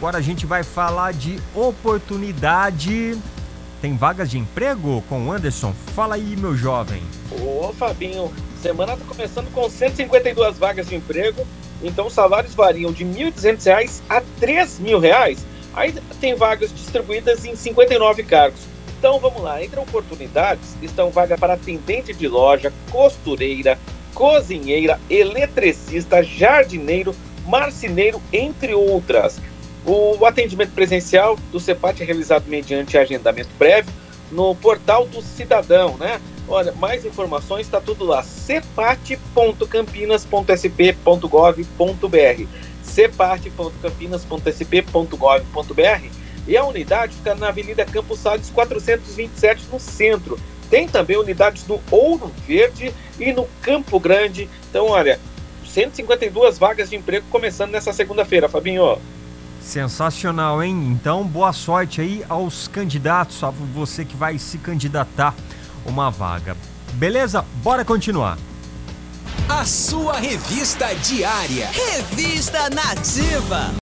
Agora a gente vai falar de oportunidade. Tem vagas de emprego com o Anderson? Fala aí, meu jovem. Ô, Fabinho, semana tá começando com 152 vagas de emprego, então os salários variam de R$ 1.200 a R$ 3.000. Aí tem vagas distribuídas em 59 cargos. Então vamos lá, entre oportunidades estão vaga para atendente de loja, costureira, cozinheira, eletricista, jardineiro, marceneiro, entre outras. O atendimento presencial do CEPAT é realizado mediante agendamento prévio no portal do cidadão, né? Olha, mais informações está tudo lá, cepat.campinas.sp.gov.br cepat.campinas.sp.gov.br e a unidade fica na Avenida Campos Salles 427 no centro. Tem também unidades no Ouro Verde e no Campo Grande. Então, olha, 152 vagas de emprego começando nessa segunda-feira, Fabinho. Sensacional, hein? Então, boa sorte aí aos candidatos, a você que vai se candidatar uma vaga. Beleza? Bora continuar. A sua revista diária. Revista Nativa.